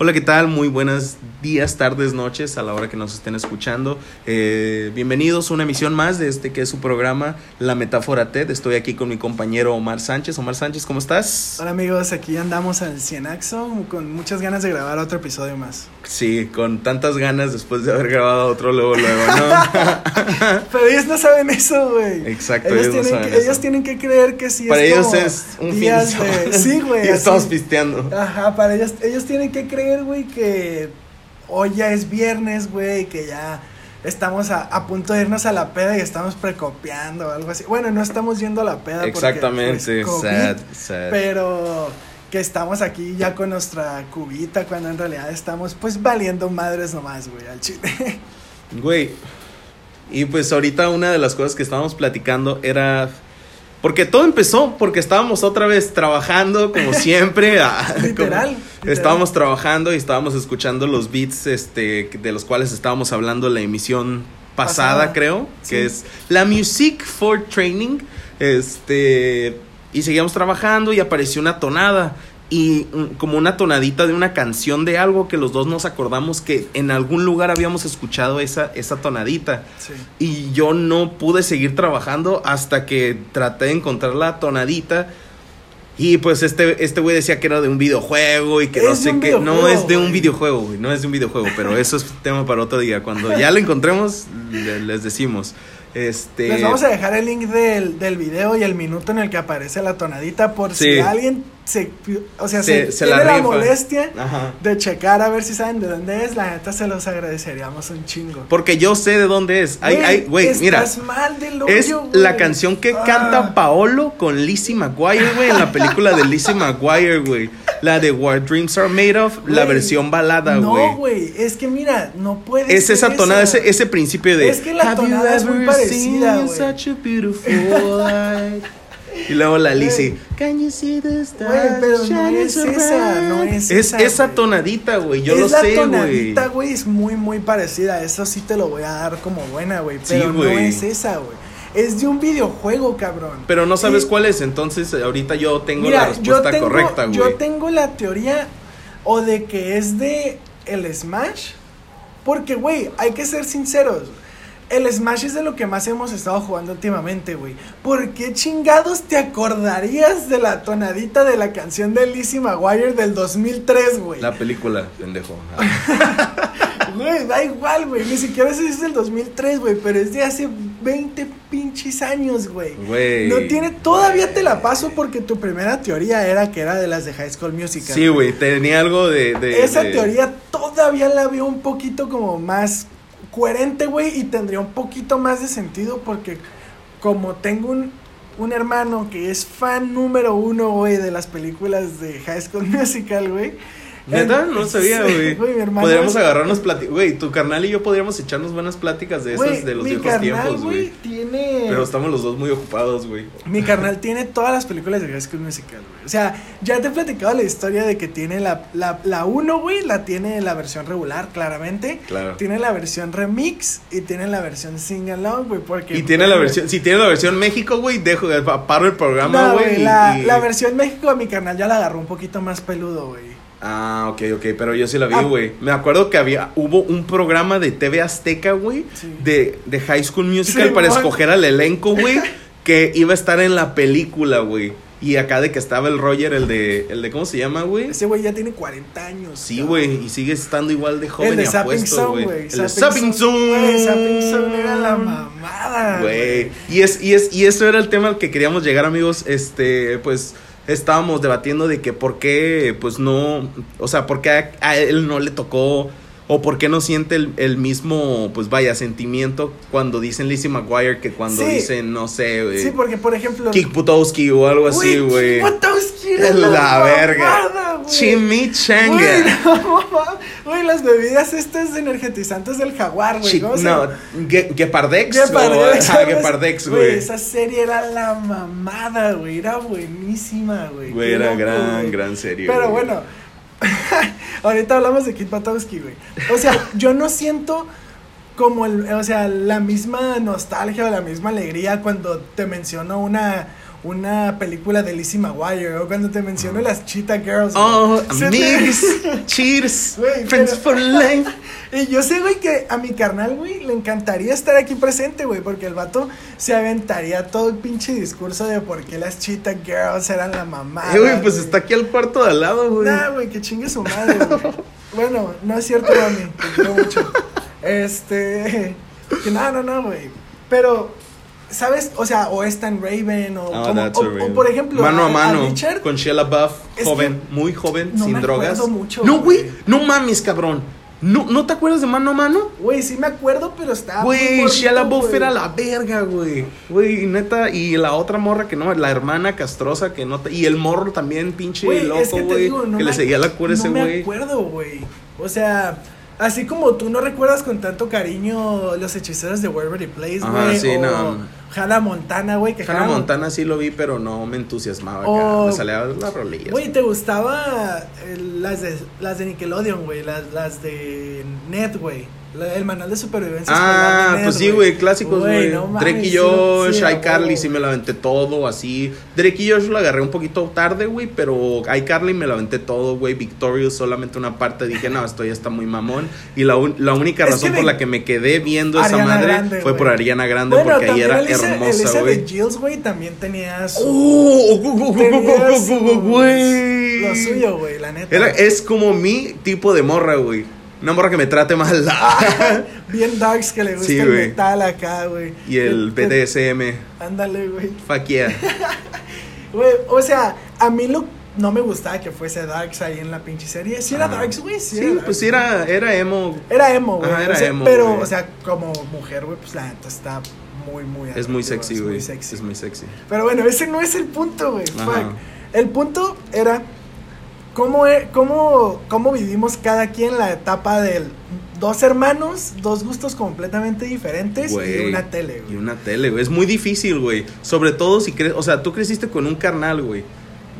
Hola, ¿qué tal? Muy buenos días, tardes, noches a la hora que nos estén escuchando. Eh, bienvenidos a una emisión más de este que es su programa La Metáfora TED. Estoy aquí con mi compañero Omar Sánchez. Omar Sánchez, ¿cómo estás? Hola amigos, aquí andamos al Cienaxo con muchas ganas de grabar otro episodio más. Sí, con tantas ganas después de haber grabado otro luego, luego, ¿no? Pero ellos no saben eso, güey. Exacto, ellos, ellos no tienen, saben que, eso. ellos tienen que creer que sí Para es ellos como es un fin de días semana. de- Sí, güey. Y estamos pisteando. Ajá, para ellos, ellos tienen que creer, güey, que hoy ya es viernes, güey, que ya estamos a, a punto de irnos a la peda y estamos precopiando o algo así. Bueno, no estamos yendo a la peda porque, Exactamente, pues, COVID, sad, sad. Pero que estamos aquí ya con nuestra cubita cuando en realidad estamos pues valiendo madres nomás, güey, al chile. Güey, y pues ahorita una de las cosas que estábamos platicando era... Porque todo empezó porque estábamos otra vez trabajando como siempre. como- Literal. Estábamos trabajando y estábamos escuchando los beats este, de los cuales estábamos hablando en la emisión pasada, Pasada. creo. Sí. Que es la Music for Training. Este... Y seguíamos trabajando y apareció una tonada. Y como una tonadita de una canción de algo que los dos nos acordamos que en algún lugar habíamos escuchado esa, esa tonadita. Sí. Y yo no pude seguir trabajando hasta que traté de encontrar la tonadita. Y pues este este güey decía que era de un videojuego y que no sé qué. No es de un videojuego, güey. No es de un videojuego, pero eso es tema para otro día. Cuando ya lo encontremos, le- les decimos. Este. Les vamos a dejar el link del, del video y el minuto en el que aparece la tonadita por Sí. si alguien se, o sea, Se- se, se tiene la molestia Ajá. de checar a ver si saben de dónde es, la neta se los agradeceríamos un chingo. Porque yo sé de dónde es. Hay, hay, güey, mira. Estás mal del Es la canción que Ah. canta Paolo con Lizzie McGuire, güey, en la película de Lizzie McGuire, güey. La de What Dreams Are Made Of, la versión balada, güey. No, güey, es que mira, no puede Es ser esa tonada, ese, ese principio de. Es que la "Have you tonada es muy parecida, güey. Such a beautiful light?" Y luego la Lizzie. Can you see the Güey, pero no es esa, no bright?" es Es esa, esa güey. tonadita, güey. Yo es lo la sé, güey. tonadita, güey, es muy, muy parecida. Eso sí te lo voy a dar como buena, güey. Sí, Pero no güey. es esa, güey. Es de un videojuego, cabrón. Pero no sabes cuál es, entonces ahorita yo tengo Mira, la respuesta tengo, correcta, güey. Yo tengo la teoría o de que es de el Smash. Porque, güey, hay que ser sinceros. El Smash es de lo que más hemos estado jugando últimamente, güey. ¿Por qué chingados te acordarías de la tonadita de la canción de Lizzie McGuire del 2003, güey? La película, pendejo. Güey, da igual, güey. Ni siquiera ese es del 2003, güey. Pero es de hace 20 pinches años, güey. Güey. No tiene, todavía te la paso porque tu primera teoría era que era de las de High School Musical. Sí, güey, tenía algo de. de- Esa de- teoría todavía la veo un poquito como más coherente, güey, y tendría un poquito más de sentido porque como tengo un, un hermano que es fan número uno, güey, de las películas de High School Musical, güey. ¿Neta? No sabía, güey. Podríamos agarrarnos pláticas. Güey, tu carnal y yo podríamos echarnos buenas pláticas de esas de los viejos carnal, tiempos, güey, tiene... Pero estamos los dos muy ocupados, güey. Mi carnal tiene todas las películas de High School Musical, güey. O sea, ya te he platicado la historia de que tiene la, la, la 1, güey, la tiene la versión regular, claramente. Claro. Tiene la versión remix y tiene la versión sing along, güey, porque... Y tiene la versión, si tiene la versión México, güey, dejo, paro el programa, No, güey. y- la, y- la versión México a mi carnal ya la agarró un poquito más peludo, güey. Ah, ok, ok, pero yo sí la vi, Ah. güey. Me acuerdo que había, hubo un programa de TV Azteca, güey, Sí. de, de High School Musical Sí, para escoger al elenco, güey, que iba a estar en la película, güey. Y acá de que estaba el Roger, el de, el de ¿cómo se llama, güey? Ese güey ya tiene 40 años. Sí, güey, y sigue estando igual de joven El de y apuesto, güey. El de Zapping Zone. Güey, Zapping Zone era la mamada, Güey. Y es, y es, y eso era el tema al que queríamos llegar, amigos. Este, pues, estábamos debatiendo de que por qué, pues no, o sea, por qué a, a él no le tocó, o por qué no siente el, el mismo, pues vaya, sentimiento cuando dicen Lizzie McGuire que cuando Sí. dicen, no sé, güey, Sí, porque, por ejemplo... Kick Butowski o algo así, güey. Butowski era La la, verga. Chimichanga. Güey, no, las bebidas estas energetizantes del jaguar, güey. Chi- ¿cómo se no? Ge- Gepardex. Gepardex, güey. Esa serie era la mamada, güey. Era buenísima, güey. Güey, era gran, gran serie. Pero bueno, ahorita hablamos de Kit Patowski, güey. O sea, yo no siento como, el, o sea, la misma nostalgia o la misma alegría cuando te menciono una, una película de Lizzie McGuire o cuando te menciono las Cheetah Girls. Oh, te- amigos, cheers, friends pero- for life. Y yo sé, güey, que a mi carnal, güey, le encantaría estar aquí presente, güey, porque el vato se aventaría todo el pinche discurso de por qué las Cheetah Girls eran la mamá. Eh, güey, pues está aquí al cuarto de al lado, güey. Nah, güey, que chingue su madre, güey. bueno, no es cierto, mami, te quiero mucho. Este, que no, no, no, güey. Pero, ¿sabes? O sea, o es tan Raven, o, Ah, como- o- a o Raven. por ejemplo, Mano a, mano. Richard, con Sheila Buff, joven, muy joven, no sin me drogas. mucho, no, güey, güey. no mames, cabrón. No, ¿No te acuerdas de mano a mano? güey, sí me acuerdo, pero estaba Güey, Shia güey. era la verga, güey. Güey, neta. Y la otra morra que no, la hermana castrosa que no te. Y el morro también, pinche Güey, es loco, que güey. no que le seguía la cura ese No me güey. acuerdo, güey. O sea, así como tú no recuerdas con tanto cariño los hechiceros de Waverly Place, güey. sí, o no. Hannah Montana, güey. que Hannah Montana sí lo vi, pero no me entusiasmaba. O- acá. Me salía la rolilla. Güey, ¿te gustaba eh, las de, las de Nickelodeon, güey? Las, las de Ned, güey. La- El manual de supervivencia. Ah, pues sí, güey, clásicos, güey. no Drake y Josh, sí, iCarly, sí me lo aventé todo, así. Drake y Josh lo agarré un poquito tarde, güey, pero iCarly me lo aventé todo, güey. Victorious solamente una parte, dije, no, esto ya está muy mamón. Y la, un- la única razón por la que me quedé viendo esa madre Grande, fue por Ariana Grande, Bueno, porque ahí era Elisa- hermosa, güey. de Gilles, güey, también tenía su... ¡Oh! güey. Lo suyo, güey, la neta. Era, es como mi tipo de morra, güey. Una morra que me trate mal. Bien darks que le gusta Sí, el metal acá, güey. y el BDSM. Ándale, güey. Fuck yeah. Güey, o sea, a mí lo, no me gustaba que fuese Darks ahí en la pinche serie. Sí era Ajá. Darks, güey, sí, Sí, Darks, pues sí era, era emo. Era emo, güey. Ajá, era o sea, emo, Pero, o sea, como mujer, güey, pues la neta está muy, muy Es muy sexy, es güey. muy sexy. Es muy sexy. Pero bueno, ese no es el punto, güey. Fuck. El punto era cómo, e- cómo, cómo vivimos cada quien la etapa del dos hermanos, dos gustos completamente diferentes y una tele, Y una tele, güey. Es muy difícil, güey. Sobre todo si crees. O sea, tú creciste con un carnal, güey.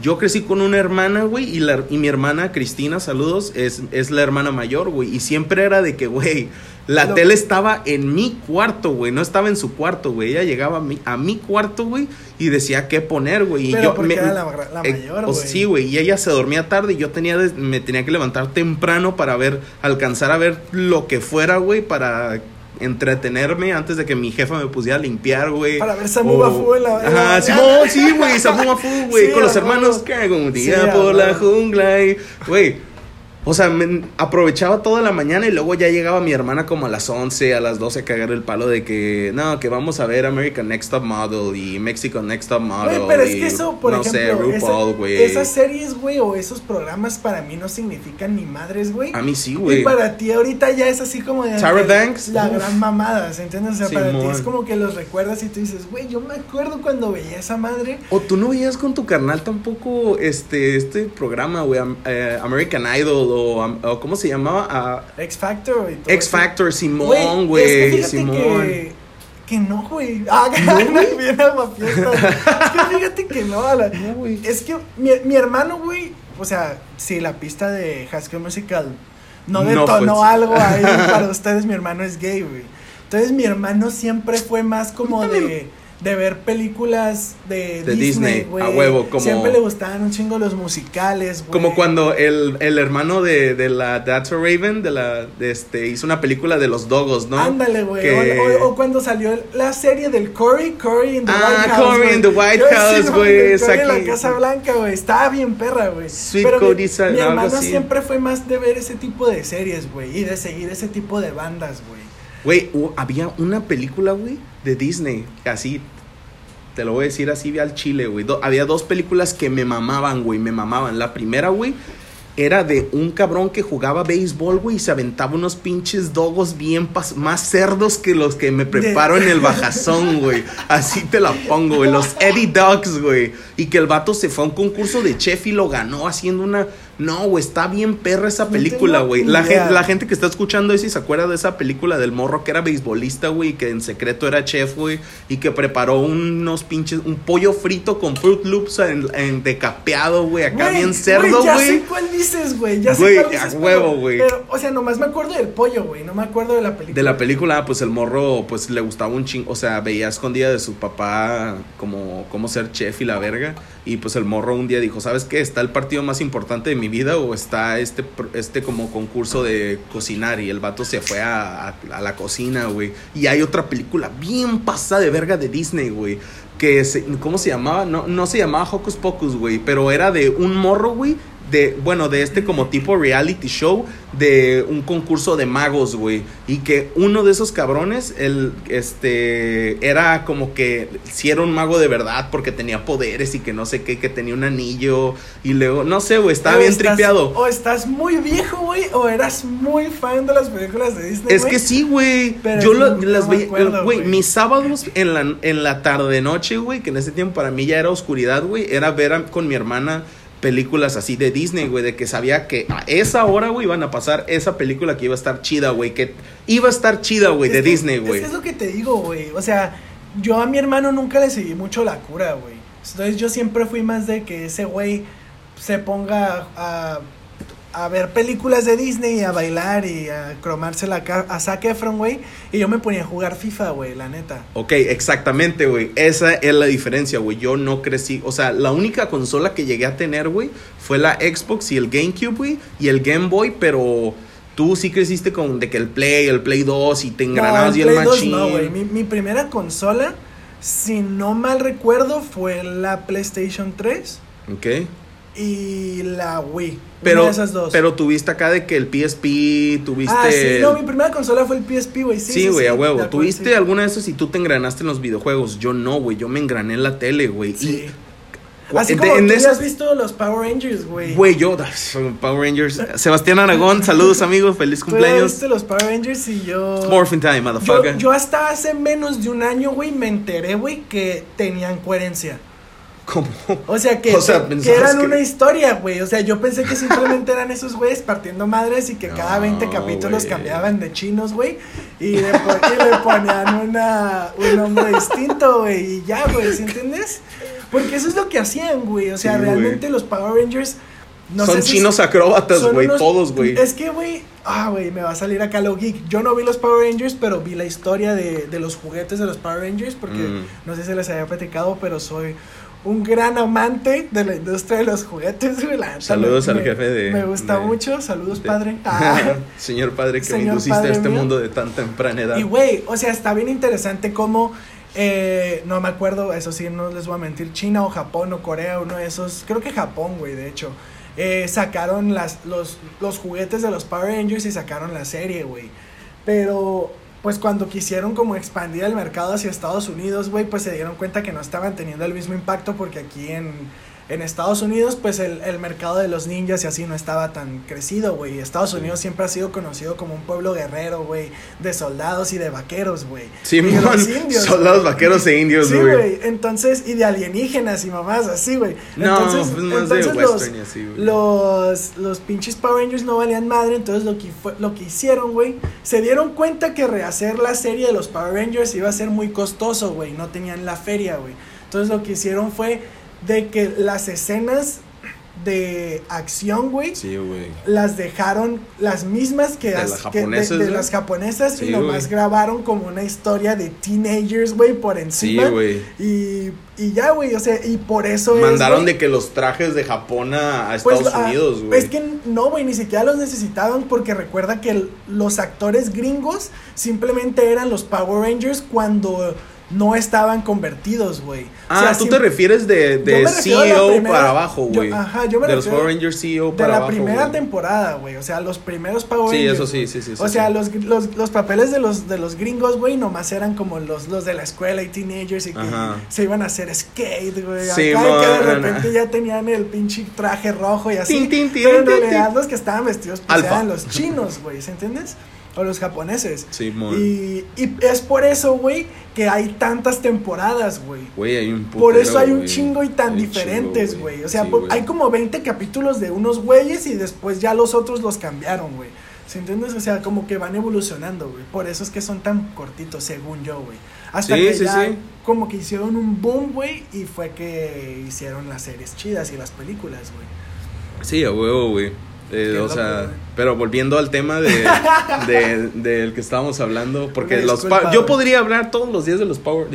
Yo crecí con una hermana, güey, y, la, y mi hermana, Cristina, saludos, es, es la hermana mayor, güey. Y siempre era de que, güey, la Lo- tele estaba en mi cuarto, güey, no estaba en su cuarto, güey. Ella llegaba a mi, a mi cuarto, güey, y decía qué poner, güey. Y Pero yo porque era la- la eh, mayor, güey. Sí, güey, y ella se dormía tarde y yo tenía de- me tenía que levantar temprano para ver, alcanzar a ver lo que fuera, güey, para entretenerme antes de que mi jefa me pusiera a limpiar, güey. Para ver Samu Bafu en la- Ajá, sí, no, sí, güey, Samu Bafu, güey, con los hermanos hago un día por la jungla y, güey, o sea, me aprovechaba toda la mañana y luego ya llegaba mi hermana como a las 11, a las 12 a cagar el palo de que, no, que vamos a ver American Next Top Model y Mexican Next Top Model. Güey, pero es y, que eso, por no sé, ejemplo, RuPaul, esa- güey. esas series, güey, o esos programas para mí no significan ni madres, güey. A mí sí, Y güey. para ti ahorita ya es así como de... Banks, La uf. gran mamada, ¿se entiende? O sea, para ti es como que los recuerdas y tú dices, güey, yo me acuerdo cuando veía esa madre. O tú no veías con tu carnal tampoco este, este programa, güey, eh, American Idol o, ¿cómo se llamaba? Ah, X Factor y todo X eso. Factor, Simón, es que güey, Simón. Que, que no, güey. Ah, ¿No, güey? bien aguafiestas. Es que fíjate que no. a la- No, güey. es que mi, mi hermano, güey, o sea, si la pista de School Musical no detonó algo ahí para ustedes, mi hermano es gay, güey. Entonces mi hermano siempre fue más como de, de ver películas de, De Disney, a huevo, como- Siempre le gustaban un chingo los musicales, güey. Como cuando el, el hermano de, de la That's a Raven de la de este hizo una película de los dogos, ¿no? Ándale, güey. Que- O, o- o cuando salió la serie del Cory, Cory in the Ah, White House. Cory güey. in the White Yo, House, güey, es Cory en la aquí. Casa Blanca, güey. Estaba bien perra, güey. Sweet Pero mi- Cody mi, algo hermano siempre fue más de ver ese tipo de series, güey. Y de seguir ese tipo de bandas, güey. Güey, había una película, güey, de Disney, así, te lo voy a decir así al chile, güey. Do- había dos películas que me mamaban, güey, me mamaban. La primera, güey, era de un cabrón que jugaba béisbol, güey, y se aventaba unos pinches dogos bien más cerdos que los que me preparo en el bajazón, güey. Así te la pongo, güey. Los Eddie Dogs, güey. Y que el vato se fue a un concurso de chef y lo ganó haciendo una... No, güey, está bien perra esa película, güey. La, idea. gen- la gente que está escuchando eso y se acuerda de esa película del morro que era beisbolista, güey, que en secreto era chef, güey, y que preparó unos pinches, un pollo frito con Fruit Loops en, en decapeado, güey, acá bien cerdo, Ya güey. sé cuál dices, güey. Ya sé Güey, cuál a dices, huevo, pero- güey. Pero, o sea, nomás me acuerdo del pollo, güey. No me acuerdo de la película. De la película, pues el morro, pues le gustaba un chingo, o sea, veía escondida de su papá como, como ser chef y la verga. Y pues el morro un día dijo, ¿sabes qué? ¿Está el partido más importante de mi vida o está este, este como concurso de cocinar? Y el vato se fue a la cocina, güey. Y hay otra película bien pasada de verga de Disney, güey. Que se, ¿cómo se llamaba? No, no se llamaba Hocus Pocus, güey. Pero era de un morro, güey. De, bueno, de este como tipo reality show de un concurso de magos, güey. Y que uno de esos cabrones, el, este, era como que si era un mago de verdad porque tenía poderes y que no sé qué, que tenía un anillo. Y luego, no sé, güey, estaba O bien estás- tripeado. O estás muy viejo, güey, o eras muy fan de las películas de Disney. Es que sí, güey. Yo no las veía, güey. Mis sábados en la, en la tarde noche, güey, que en ese tiempo para mí ya era oscuridad, güey, era ver a- con mi hermana películas así de Disney, güey, de que sabía que a esa hora, güey, iban a pasar esa película que iba a estar chida, güey, que iba a estar chida, güey, Es de que- Disney, Es güey. que es lo que te digo, güey. O sea, yo a mi hermano nunca le seguí mucho la cura, güey. Entonces yo siempre fui más de que ese güey se ponga a, a ver películas de Disney y a bailar y a cromarse la cara a Zac Efron, güey. Y yo me ponía a jugar FIFA, güey, la neta. Ok, exactamente, güey. Esa es la diferencia, güey. Yo no crecí. O sea, la única consola que llegué a tener, güey, fue la Xbox y el GameCube, güey, y el Game Boy, pero tú sí creciste con de que el Play, el Play 2 y te engranabas no, y el Play 2 machine. no, güey. Mi, mi primera consola, si no mal recuerdo, fue la PlayStation 3 Ok. Y la Wii. Pero, una de esas dos. pero tuviste acá de que el PSP, tuviste... Ah, sí, no, mi primera consola fue el PSP, güey. Sí, Sí, güey, a huevo. acuerdo, ¿Tuviste sí. alguna de esas y tú te engranaste en los videojuegos? Yo no, güey. Yo me engrané en la tele, güey. Sí. Y, Así de- como en tú ya has visto los Power Rangers, güey. Güey, yo, Power Rangers. Sebastián Aragón, saludos amigos, feliz Tú cumpleaños. viste los Power Rangers y yo... It's Morphin time, Yo, motherfucker. yo hasta hace menos de un año, güey, me enteré, güey, que tenían coherencia. ¿Cómo? O sea, que, O sea, que eran que- una historia, güey. O sea, yo pensé que simplemente eran esos güeyes partiendo madres y que cada 20 No, capítulos cambiaban de chinos, güey. Y, y le ponían una, un nombre distinto, güey. Y ya, güey, ¿sí entiendes? Porque eso es lo que hacían, güey. O sea, Sí, realmente los Power Rangers... no Son sé si- chinos acróbatas, güey, unos- todos, güey. Es que, güey, ah, güey, me va a salir acá lo geek. Yo no vi los Power Rangers, pero vi la historia de, de los juguetes de los Power Rangers, porque Mm. no sé si les había platicado, pero soy un gran amante de la industria de los juguetes, güey. la neta, Saludos me- al jefe de- Me gusta de- mucho, saludos, de- padre. Ah. Señor padre que me induciste a este mío. mundo de tan temprana edad. Y güey, o sea, está bien interesante cómo, eh, no me acuerdo, eso sí, no les voy a mentir, China o Japón o Corea, uno de esos, creo que Japón, güey, de hecho, eh, sacaron las, los, los juguetes de los Power Rangers y sacaron la serie, güey. Pero, pues cuando quisieron como expandir el mercado hacia Estados Unidos, güey, pues se dieron cuenta que no estaban teniendo el mismo impacto porque aquí en, en Estados Unidos, pues el, el mercado de los ninjas y así no estaba tan crecido, güey. Estados Sí. Unidos siempre ha sido conocido como un pueblo guerrero, güey, de soldados y de vaqueros, güey. Sí, y de los indios. soldados güey. vaqueros e indios, Sí, güey. güey. Entonces, y de alienígenas y mamás así, güey. No, entonces, pues más de entonces los, y así, güey. los, los pinches Power Rangers no valían madre, entonces lo que, fue, lo que hicieron, güey, se dieron cuenta que rehacer la serie de los Power Rangers iba a ser muy costoso, güey, no tenían la feria, güey. Entonces lo que hicieron fue de que las escenas de acción, güey, Sí, güey. las dejaron las mismas que, De las que- japonesas, de, de güey. las japonesas Sí, y nomás güey. grabaron como una historia de teenagers, güey, por Sí, encima. güey. y, y ya, güey, o sea, y por eso es, Mandaron de que los trajes de Japón a, a pues, Estados ah, Unidos, güey. Es que no, güey, ni siquiera los necesitaban porque recuerda que el- los actores gringos simplemente eran los Power Rangers cuando no estaban convertidos, güey. O Ah, sea, tú te refieres de, de la CEO primera- para abajo, güey. ajá, yo me De los refiero Power Rangers CEO de para la abajo. primera güey. temporada, güey. O sea, los primeros Power Sí, Rangers. eso sí, sí, sí, O sí, sea, sí. Los, los, los papeles de los, de los gringos, güey, nomás eran como los, los de la escuela y teenagers y que Ajá. se iban a hacer skate, güey. Acá Sí, y que de repente ya tenían el pinche traje rojo y así. Tin, tin, tin, pero en realidad los que estaban vestidos pues eran los chinos, güey, ¿se entiendes? O los japoneses. Sí, mon. Y, y es por eso, güey, que hay tantas temporadas, güey. Güey, hay un Por eso putero, hay un chingo y tan Hay diferentes, güey. O sea, Sí, por- hay como 20 capítulos de unos güeyes y después ya los otros los cambiaron, güey. ¿Se entiendes? O sea, como que van evolucionando, güey. Por eso es que son tan cortitos, según yo, güey. Hasta Sí, que sí, ya sí. como que hicieron un boom, güey, y fue que hicieron las series chidas y las películas, güey. Sí, a huevo, güey. Eh, o sea, pero volviendo al tema de, de- del que estábamos hablando, porque los yo podría hablar todos los días de los Power,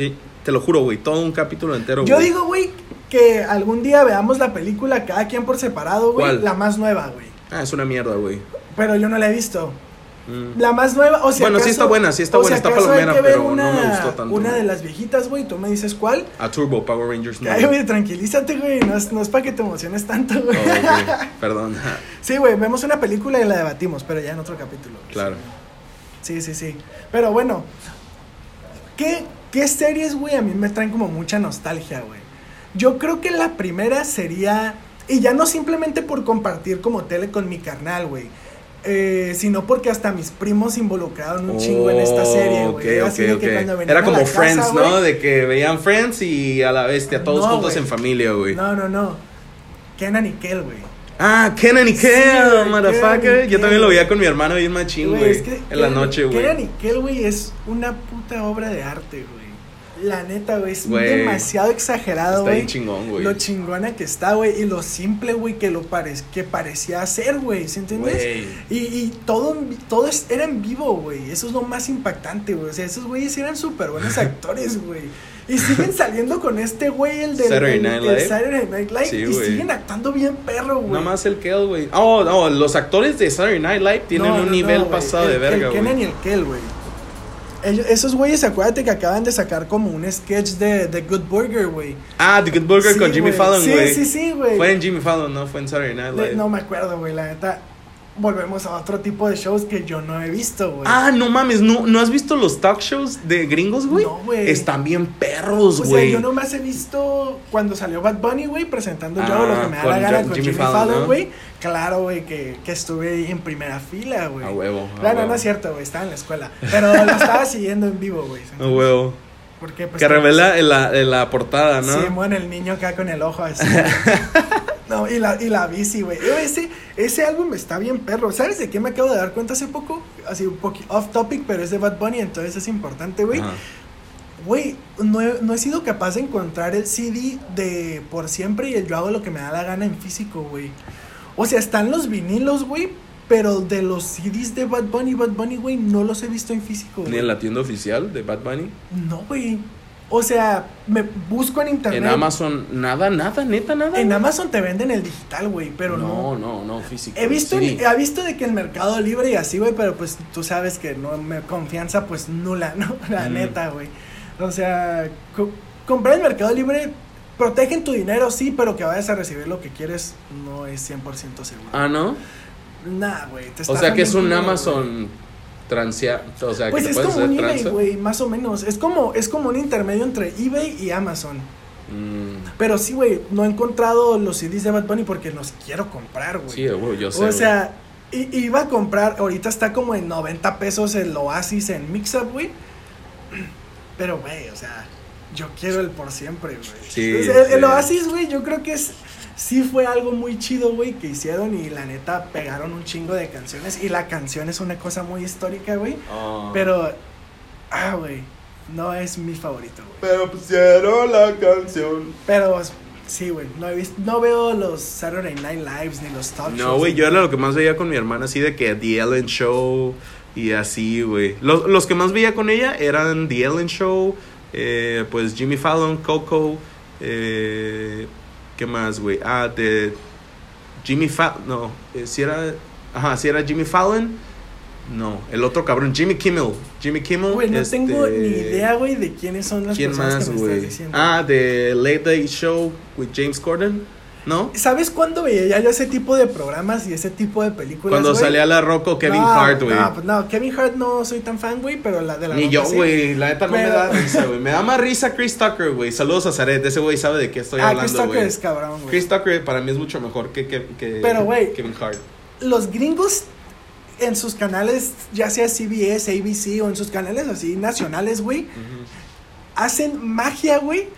te lo juro, güey, todo un capítulo entero. Yo digo, güey, que algún día veamos la película cada quien por separado, güey. La más nueva, güey. Ah, es una mierda, güey. Pero yo no la he visto. Mm. La más nueva, o sea. Bueno, sí está buena, sí está buena, está palomera, pero no me gustó tanto, Una de las viejitas, güey, tú me dices cuál. A Turbo Power Rangers no. Ay, güey, tranquilízate, güey. No es, no es para que te emociones tanto, güey. Oh, ok, Perdón. Sí, güey, vemos una película y la debatimos, pero ya en otro capítulo. Claro. Sí, sí, sí. Pero bueno, ¿qué, qué series, güey, a mí me traen como mucha nostalgia, güey? Yo creo que la primera sería, y ya no simplemente por compartir como tele con mi carnal, güey. Eh, sino porque hasta mis primos se involucraron un chingo en esta serie, güey. Ok, Era de que cuando como casa, Friends, ¿no? güey, De que veían Friends y a la bestia, todos No, juntos güey. en familia, güey. No, no, no. Kenan y Kel, güey. Ah, Kenan y Kel, güey, motherfucker. Yo también lo veía con mi hermano bien machín, Güey, güey. es que En la noche, güey. Kenan y Kel, güey, es una puta obra de arte, güey. La neta, güey, es Güey, demasiado exagerado, Está güey. bien chingón, güey. Lo chingona que está, güey, y lo simple, güey, que lo parec que parecía ser, güey, ¿sí entiendes? Güey. Y, y todo, todo era en vivo, güey. Eso es lo más impactante, güey. O sea, esos güeyes eran súper buenos actores, güey. Y siguen saliendo con este güey, el del Saturday Night Live. Saturday Night Live. Sí, y güey. siguen actuando bien perro, güey. Nada más el Kel, güey. Oh, no, los actores de Saturday Night Live tienen No, un no, nivel no, güey. pasado El- de verga, El Kenan y güey. el Kel, güey. Ellos- Esos güeyes, acuérdate que acaban de sacar como un sketch de The Good Burger, güey. Ah, The Good Burger Sí, con Jimmy. Fallon, Sí, güey. sí, sí, güey. Fue en Jimmy Fallon, no fue en Saturday Night Live. no me acuerdo, güey, la neta. Volvemos a otro tipo de shows que yo no he visto, güey. Ah, no mames, ¿no, ¿no has visto los talk shows de gringos, güey? No, güey. Están bien perros, O sea, güey. yo nomás he visto cuando salió Bad Bunny, güey, presentando yo Ah, lo que me da la gana Jo- con Jimmy Jimmy, Fallon, Fallon, ¿no? güey. Claro, güey, que, que estuve ahí en primera fila, güey. A huevo, a huevo. no es cierto, güey, estaba en la escuela. Pero lo estaba siguiendo en vivo, güey. A huevo. Porque, pues, Que revela en la, en la portada, ¿no? Sí, muere el niño acá con el ojo así. no, y la, y la bici, güey. Ese, ese álbum está bien perro. ¿Sabes de qué me acabo de dar cuenta hace poco? Así un poquito off topic, pero es de Bad Bunny, entonces es importante, güey. Güey, no he, no he sido capaz de encontrar el CD de Por Siempre y el Yo Hago Lo Que Me Da La Gana en físico, güey. O sea, están los vinilos, güey, pero de los CDs de Bad Bunny, Bad Bunny, güey, no los he visto en físico, Ni en la tienda oficial de Bad Bunny. No, güey. O sea, me busco en internet. En Amazon, nada, nada, neta, nada. En Amazon te venden el digital, güey, pero no. no, no, no, físico. He visto, Sí. he visto de que el Mercado Libre y así, güey, pero pues tú sabes que no me confianza pues nula, ¿no? La neta, güey. O sea, co- comprar el Mercado Libre protegen tu dinero, sí, pero que vayas a recibir lo que quieres no es 100% seguro. Ah, ¿no? Nah, güey, O sea que es un. Amazon transia, o sea, Pues que es puedes como un eBay, güey, más o menos. Es como, es como un intermedio entre eBay y Amazon. Mm, Pero sí, güey, no he encontrado los CDs de Bad Bunny porque los quiero comprar, güey. sí, güey, yo sé. O sea, i- iba a comprar, ahorita está como en 90 pesos el Oasis en Mixup, güey. Pero, güey, o sea, yo quiero el por siempre, güey. Sí, el, el. Oasis, güey, yo creo que es, sí fue algo muy chido, güey, que hicieron y la neta pegaron un chingo de canciones. Y la canción es una cosa muy histórica, güey. Ah. Pero, ah, güey, no es mi favorito, güey. Pero pusieron la canción. Pero, sí, güey, no, he visto, no veo los Saturday Night Lives ni los talk. No, güey, yo era lo que más veía con mi hermana, así de que The Ellen Show y así, güey. Los, los que más veía con ella eran The Ellen Show, eh, pues Jimmy Fallon, Coco, eh, ¿qué más, güey? Ah, de Jimmy Fallon, no, eh, si era, ajá, si era Jimmy Fallon, no, el otro cabrón, Jimmy Kimmel, Jimmy Kimmel. Güey, no este, tengo ni idea, güey, de quiénes son las ¿Quién personas más, que me estás diciendo. Ah, de Late Late Show with James Corden, ¿no? ¿Sabes cuándo veía yo ese tipo de programas y ese tipo de películas, Cuando salía la Rocco Kevin No, Hart, güey. No, pues no, Kevin Hart no soy tan fan, güey, pero la de la Ni Roca yo, sí. güey. La neta no me da risa, güey. Me da más risa Chris Tucker, güey. Saludos a Zaret. Ese güey sabe de qué estoy Ah, Chris hablando, Tucker güey. es cabrón, güey. Chris Tucker para mí es mucho mejor que, que, que Pero, güey. Kevin Hart. Los gringos en sus canales, ya sea CBS, ABC o en sus canales así nacionales, güey, hacen magia, güey,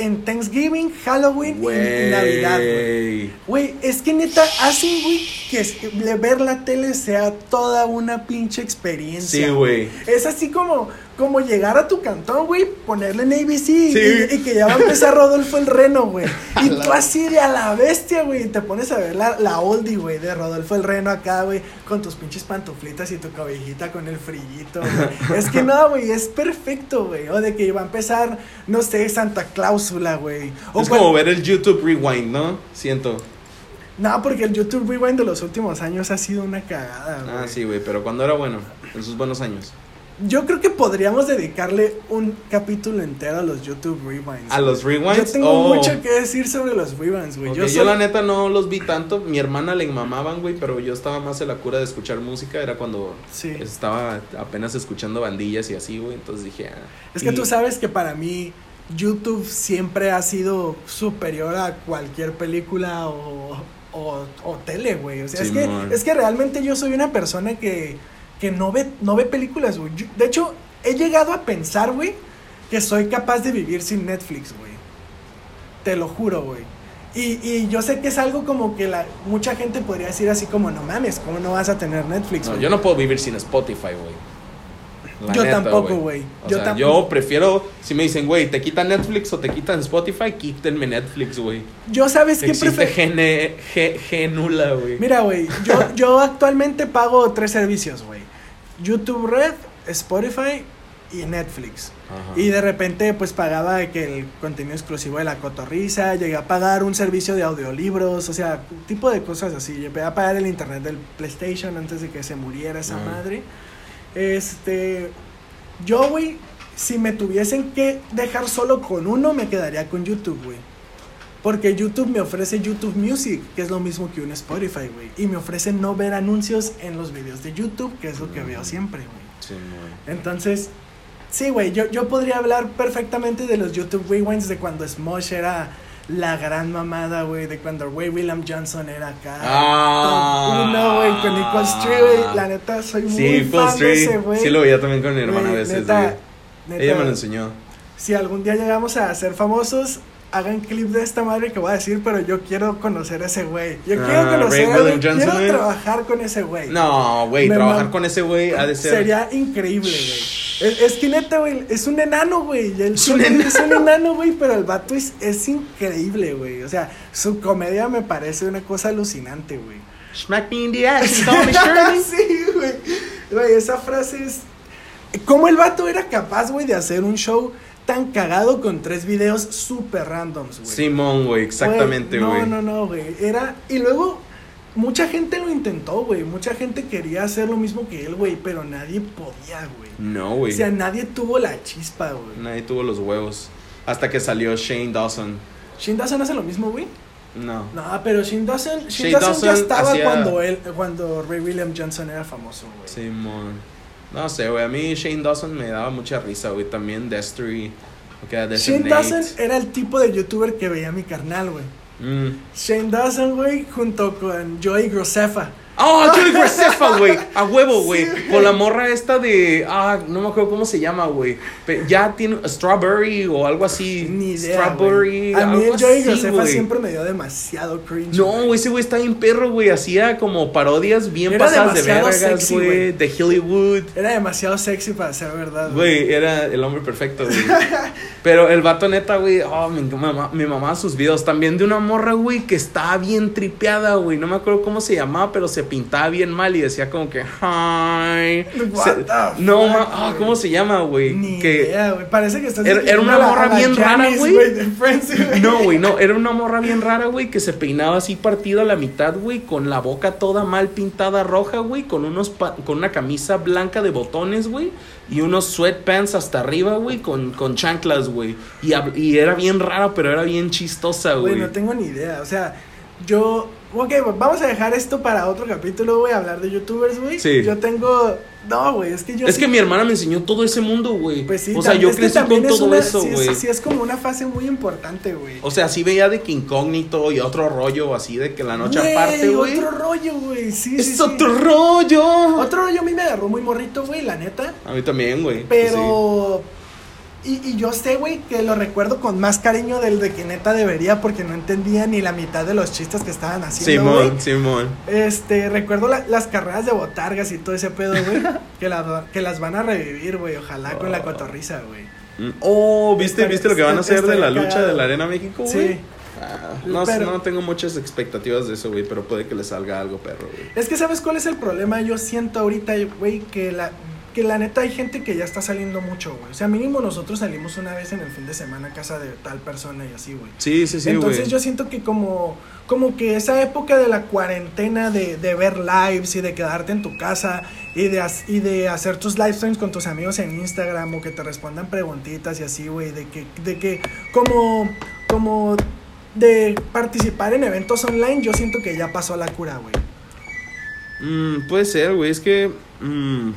en Thanksgiving, Halloween y Navidad, güey. Güey, es que neta hacen, güey, que es- ver la tele sea toda una pinche experiencia. Sí, güey. Es así como, como llegar a tu cantón, güey, ponerle en ABC y- Sí. y, que ya va a empezar Rodolfo el Reno, güey. Y tú así de a la bestia, güey, y te pones a ver la, la oldie, güey, de Rodolfo el Reno acá, güey, con tus pinches pantuflitas y tu cobijita con el frillito, güey. Es que no, güey, es perfecto, güey. O de que va a empezar, no sé, Santa Cláusula, güey. O Es cual- como ver el YouTube Rewind, ¿no? Siento. No, porque el YouTube Rewind de los últimos años ha sido una cagada, güey. Ah, sí, güey, pero cuando era bueno, en sus buenos años. Yo creo que podríamos dedicarle un capítulo entero a los YouTube Rewinds. ¿A los rewinds? Yo tengo Oh. mucho que decir sobre los Rewinds, güey. Ok, Yo, yo, la neta no los vi tanto. Mi hermana le mamaban, güey, pero yo estaba más en la cura de escuchar música. Era cuando Sí. estaba apenas escuchando bandillas y así, güey. Entonces dije, ah. Es que Y- tú sabes que para mí YouTube siempre ha sido superior a cualquier película o, o, o tele, güey. O sea, es, que, es que realmente yo soy una persona que, que no, ve, no ve películas, güey. Yo- De hecho, he llegado a pensar, güey, que soy capaz de vivir sin Netflix, güey. Te lo juro, güey. Y, y yo sé que es algo como que la, mucha gente podría decir así como, no mames, ¿cómo no vas a tener Netflix? No, güey?" yo no puedo vivir sin Spotify, güey. Yo tampoco, güey. Yo sea, yo prefiero, si me dicen, güey, ¿te quitan Netflix o te quitan Spotify? Quítenme Netflix, güey. Yo sabes que Existe prefiero... G, G nula, güey. Mira, güey, yo, yo actualmente pago tres servicios, güey. YouTube Red, Spotify y Netflix. Ajá. Y de repente, pues pagaba que el contenido exclusivo de la cotorriza, llegué a pagar un servicio de audiolibros, o sea, tipo de cosas así. Llegué a pagar el internet del PlayStation antes de que se muriera esa madre. Este. Yo, güey, si me tuviesen que dejar solo con uno, me quedaría con YouTube, güey. Porque YouTube me ofrece YouTube Music, que es lo mismo que un Spotify, güey. Y me ofrece no ver anuncios en los videos de YouTube, que es lo que veo siempre, güey. Sí, güey. Entonces, sí, güey, yo, yo podría hablar perfectamente de los YouTube Rewinds de cuando Smosh era la gran mamada, güey, de cuando güey William Johnson era acá. Ah. uno, güey, con Nicole Street, güey. La neta, soy muy Sí, fan de ese, Street. güey. Sí, lo veía también con mi hermana a Güey, veces, güey. Ella me lo enseñó. Si algún día llegamos a ser famosos, hagan clip de esta madre que voy a decir, pero yo quiero conocer a ese güey. Yo Ah, quiero conocer a güey, Johnson, Quiero güey. trabajar con ese güey. No, güey, Me trabajar con ese güey ha de ser. Sería increíble, güey. Es, es que neta, güey, es un enano, güey. el- Es un Es un enano, güey, pero el vato es, es increíble, güey. O sea, su comedia me parece una cosa alucinante, güey. Smack me in the ass, sí, güey. Güey, esa frase es... ¿Cómo el vato era capaz, güey, de hacer un show tan cagado con tres videos súper randoms, güey? Simón, güey, exactamente, güey. No, no, no, güey. Era. Y luego, mucha gente lo intentó, güey. Mucha gente quería hacer lo mismo que él, güey. Pero nadie podía, güey. No, O güey. sea, nadie tuvo la chispa, güey. Nadie tuvo los huevos. Hasta que salió Shane Dawson. Shin Dawson hace lo mismo, güey. No. No, pero Shin Dawson, Shane Dawson ya estaba hacía- cuando él, cuando Ray William Johnson era famoso, güey. Simón. No sé, güey. A mí Shane Dawson me daba mucha risa, güey. También Destry. Shane. Dawson era el tipo de youtuber que veía mi carnal, güey. Mm. Shane Dawson, güey, junto con Joey Grossefa. ¡Oh, Joey Graceffa, güey! A huevo, güey. Con la morra esta de. Ah, no me acuerdo cómo se llama, güey. Ya tiene. Strawberry o algo así. Ni idea. Strawberry. güey. A mí el güey. siempre me dio demasiado cringe. No, güey, ese güey está bien perro, güey. Hacía como parodias bien Era pasadas de vergas, sexy, güey. De Hollywood. Era demasiado sexy para ser verdad. Güey, era el hombre perfecto, güey. Pero el vato neta, güey, oh, mi mamá, mi mamá sus videos también de una morra, güey, que estaba bien tripeada, güey. No me acuerdo cómo se llamaba, pero se pintaba bien mal y decía como que, hi. What Se- the no, fuck, ma- ah. ¿cómo se llama, güey? Ni que idea, güey. Parece que estás Era- era una la- morra la bien rara, güey. No, güey, no, era una morra bien rara, güey, que se peinaba así partido a la mitad, güey, con la boca toda mal pintada roja, güey, con unos pa- con una camisa blanca de botones, güey, y unos sweatpants hasta arriba, güey, con, con chanclas, güey. Y, y era bien rara, pero era bien chistosa, Güey, güey. no tengo ni idea. O sea, yo. Ok, vamos a dejar esto para otro capítulo, güey. Hablar de youtubers, güey. Sí. Yo tengo. No, güey, es que yo. Es sí- que mi hermana me enseñó todo ese mundo, güey. Pues sí, o sea, yo crecí con todo una- eso, sí es- güey. Sí, es como una fase muy importante, güey. O sea, sí veía de que incógnito y otro rollo así de que la noche Güey, aparte, güey. Otro rollo, güey. Sí, Es sí. otro rollo. Otro rollo a mí me agarró muy morrito, güey, la neta. A mí también, güey. Pero. Y, y yo sé, güey, que lo recuerdo con más cariño del de que neta debería porque no entendía ni la mitad de los chistes que estaban haciendo. Simón, Simón. Este, recuerdo la- las carreras de botargas y todo ese pedo, güey. que, la- que las van a revivir, güey. Ojalá con la Oh. cotorriza, güey. Mm, Oh, ¿viste, ¿viste lo que van a hacer de la lucha cagado. de la Arena México, güey? Sí. Ah, no, sé, Pero- no tengo muchas expectativas de eso, güey, pero puede que le salga algo, perro, güey. Es que, ¿sabes cuál es el problema? Yo siento ahorita, güey, que la, que la neta hay gente que ya está saliendo mucho, güey. O sea, mínimo nosotros salimos una vez en el fin de semana a casa de tal persona y así, güey. Sí, sí, sí. Entonces yo siento que como, como que esa época de la cuarentena de, de ver lives y de quedarte en tu casa y de, y de hacer tus live streams con tus amigos en Instagram o que te respondan preguntitas y así, güey, de que, de que como, como de participar en eventos online, yo siento que ya pasó la cura, güey. Mm, puede ser, güey, es que... mm,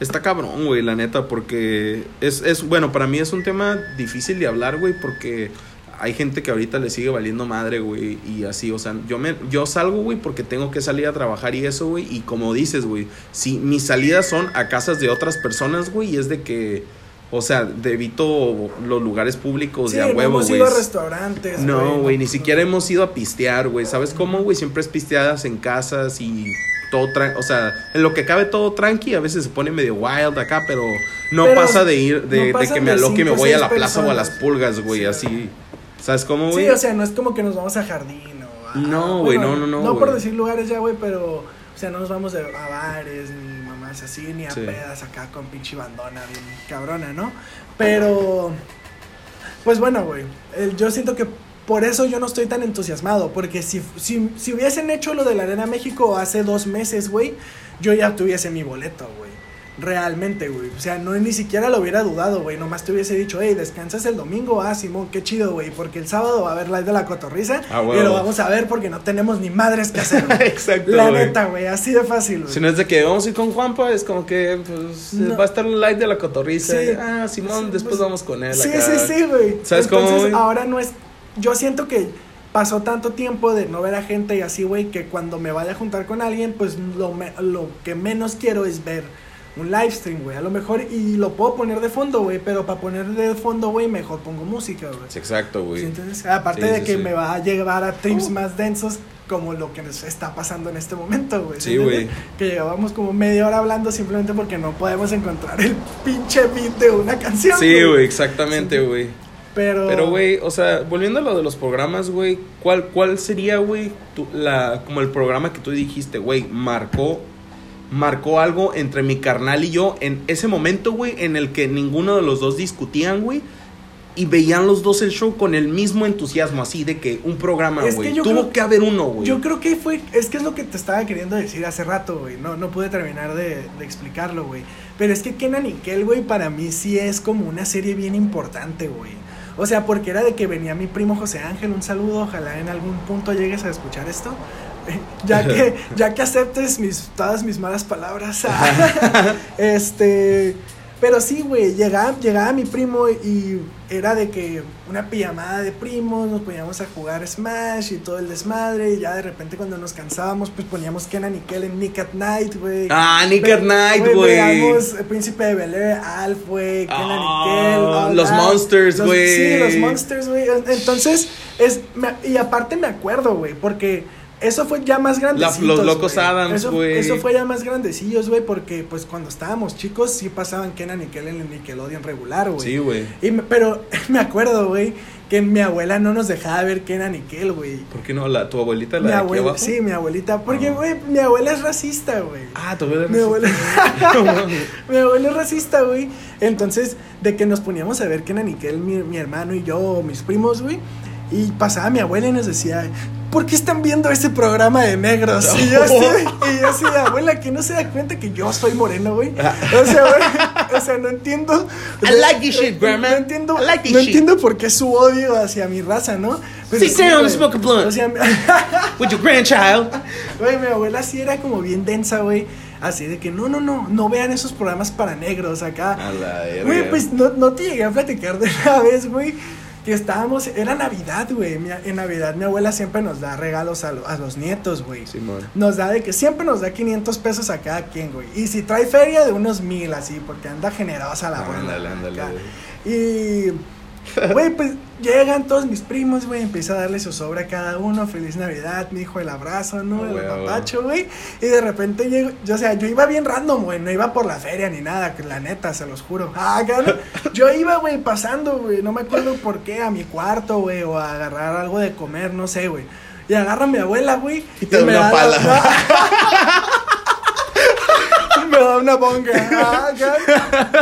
está cabrón, güey, la neta, porque es, es, bueno, para mí es un tema difícil de hablar, güey, porque hay gente que ahorita le sigue valiendo madre, güey, y así, o sea, yo me, yo salgo, güey, porque tengo que salir a trabajar y eso, güey, y como dices, güey, si mis salidas son a casas de otras personas, güey, y es de que, o sea, de evito los lugares públicos Sí, de a no huevo, hemos güey. ido a restaurantes. No, güey, ni siquiera hemos ido a pistear, güey. ¿Sabes cómo, güey? Siempre es pisteadas en casas y todo o sea, en lo que cabe todo tranqui, a veces se pone medio wild acá, pero no Pero pasa de ir, de, no de pasan que me aloque y me voy a la plaza o a las pulgas, güey, Sí. así. ¿Sabes cómo, güey? Sí, o sea, no es como que nos vamos a jardín o a- No, güey, no, no, no, No por decir lugares ya, güey, pero, o sea, no nos vamos a bares ni mamás así, ni a Sí. pedas acá con pinche bandona bien cabrona, ¿no? Pero, pues bueno, güey, yo siento que por eso yo no estoy tan entusiasmado, porque si, si, si hubiesen hecho lo de la Arena México hace dos meses, güey, yo ya tuviese mi boleto, güey. Realmente, güey. O sea, no ni siquiera lo hubiera dudado, güey. Nomás te hubiese dicho, hey, descansas el domingo. Ah, Simón, qué chido, güey. Porque el sábado va a haber live de la cotorriza. Ah, y huevo. lo vamos a ver porque no tenemos ni madres que hacer. Exacto, La güey. neta, güey. Así de fácil, güey. Si no es de que vamos a ir con Juanpa, es como que pues, No. va a estar un live de la cotorriza. Sí. Ah, Simón, Sí, después pues, vamos con él. Sí, acá. sí, sí, güey. ¿Sabes cómo, Entonces, güey? ahora no es. Yo siento que pasó tanto tiempo de no ver a gente y así, güey, que cuando me vaya a juntar con alguien, pues lo, me- lo que menos quiero es ver un live stream, güey. A lo mejor, y lo puedo poner de fondo, güey, pero para poner de fondo, güey, mejor pongo música, güey. Exacto, güey. Aparte Sí, de sí, que me va a llevar a trips más densos como lo que nos está pasando en este momento, güey. Sí, güey. Que llevábamos como media hora hablando simplemente porque no podemos encontrar el pinche beat de una canción. Sí, güey, exactamente, güey. Pero, Pero, güey, o sea, volviendo a lo de los programas, güey, ¿cuál, ¿cuál sería, güey, tu- la, como el programa que tú dijiste, güey, marcó, marcó algo entre mi carnal y yo en ese momento, güey, en el que ninguno de los dos discutían, güey, y veían los dos el show con el mismo entusiasmo, así de que un programa, güey, tuvo creo- que haber uno, güey. Yo creo que fue, es que es lo que te estaba queriendo decir hace rato, güey. No, no pude terminar de, de explicarlo, güey. Pero es que Kenan y Kel, güey, para mí sí es como una serie bien importante, güey. O sea, porque era de que venía mi primo José Ángel, un saludo, ojalá en algún punto llegues a escuchar esto. Ya que, ya que aceptes mis, todas mis malas palabras. este. Pero sí, güey, llegaba, llegaba mi primo y era de que una pijamada de primos, nos poníamos a jugar Smash y todo el desmadre. Y ya de repente cuando nos cansábamos, pues poníamos Kenan y Kel en Nick at Night, güey. Ah, Nick Ve- at Night, güey. Veíamos Príncipe de Bel Air, Alf, güey, Kenan Ah, y Kel. los. Monsters, güey. Sí, los Monsters, güey. Entonces, es, me- y aparte me acuerdo, güey, porque eso fue ya más grandecitos, los Locos. Adams, güey. Eso fue ya más grandecillos, güey, porque pues cuando estábamos chicos sí pasaban Kenan y Kel en el Nickelodeon regular, güey. Sí, güey. Pero me acuerdo, güey, que mi abuela no nos dejaba ver Kenan y Kel, güey. ¿Por qué no? La, ¿Tu abuelita, la Mi de aquí abuela, abajo? sí, mi abuelita, porque, Ah. güey, mi abuela es racista, güey. Ah, tu abuela. Mi abuela, No mames. mi abuela es racista, güey. Entonces, de que nos poníamos a ver Kenan y Kel, mi, mi hermano y yo, mis primos, güey. Y pasaba mi abuela y nos decía, ¿por qué están viendo ese programa de negros? Y yo así, y yo así, abuela, que no se da cuenta que yo soy moreno, güey. O sea, güey, o sea, no entiendo. I like this shit, grandma. No entiendo, I like this no shit. entiendo por qué su odio hacia mi raza, ¿no? Pero Sit sí, down, güey. smoke a blunt. O sea, With your grandchild. Güey, mi abuela sí era como bien densa, güey. Así de que no, no, no, no vean esos programas para negros acá. Güey, pues no, no te llegué a platicar de una vez, güey. Que estábamos, era Navidad, güey. En Navidad mi abuela siempre nos da regalos a, lo- a los nietos, güey. Simón. Nos da de que siempre nos da 500 pesos a cada quien, güey. Y si trae feria, de unos mil, así, porque anda generosa la abuela. Ándale, ándale. Y, güey, pues llegan todos mis primos, güey, empieza a darle su sobre a cada uno, feliz Navidad, mi hijo, el abrazo, ¿no? Ah, el ah, güey. papacho, güey. Y de repente llego, yo, o sea, yo iba bien random, güey, no iba por la feria ni nada, que la neta, se los juro. Ah, cabrón. Yo iba, güey, pasando, güey, no me acuerdo por qué, a mi cuarto, güey, o a agarrar algo de comer, no sé, güey. Y agarra a mi abuela, güey. Y te da me una la- pala. da una bonga. Ah.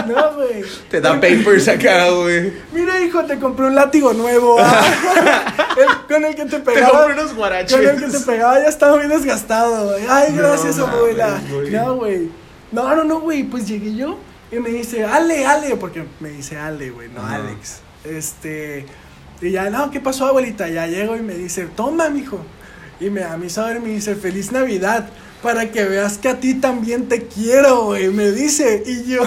No, güey. Te da papers acá, güey. Mira, hijo, te compré un látigo nuevo. ah. El- con el que te Te pegaba. compré unos guaraches. Con el que te pegaba ya estaba muy desgastado. güey. Ay, No gracias, abuela. No, güey. No, no, no, güey. Pues llegué yo y me dice, Ale, Ale, porque me dice Ale, güey, no. Alex. Este. Y ya, no, ¿qué pasó, abuelita? Ya llego y me dice, toma, mijo. Y me da mi sobre y me dice, Feliz Navidad. Para que veas que a ti también te quiero, güey. Me dice. Y yo,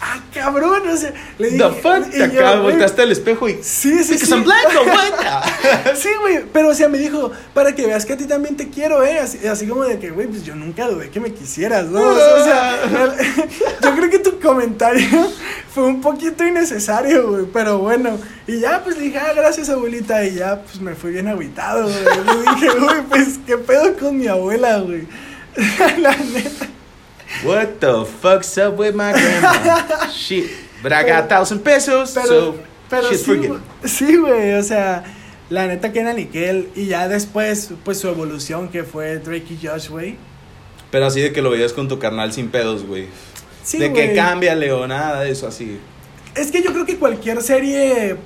ah, cabrón. O sea, le dije. The fuck? y Te acá volteaste al espejo y. Sí, sí, sí. I'm black? Sí, güey, pero o sea, me dijo, para que veas que a ti también te quiero, ¿eh? Así, así como de que, güey, pues yo nunca dudé que me quisieras, ¿no? O sea, o sea, yo creo que tu comentario fue un poquito innecesario, güey, pero bueno. Y ya, pues le dije, ah, gracias, abuelita, y ya, pues me fui bien agüitado, güey. Le dije, güey, pues, ¿qué pedo con mi abuela, güey? La neta. What the fuck's up with my grandma? Shit. But I got a thousand pesos, Pero, so pero shit's sí, güey, sí, o sea, la neta que era Nickel, y ya después, pues su evolución que fue Drake y Josh, güey. Pero así de que lo veías con tu carnal sin pedos, güey. Sí, de que cámbiale o nada de eso así. Es que yo creo que cualquier serie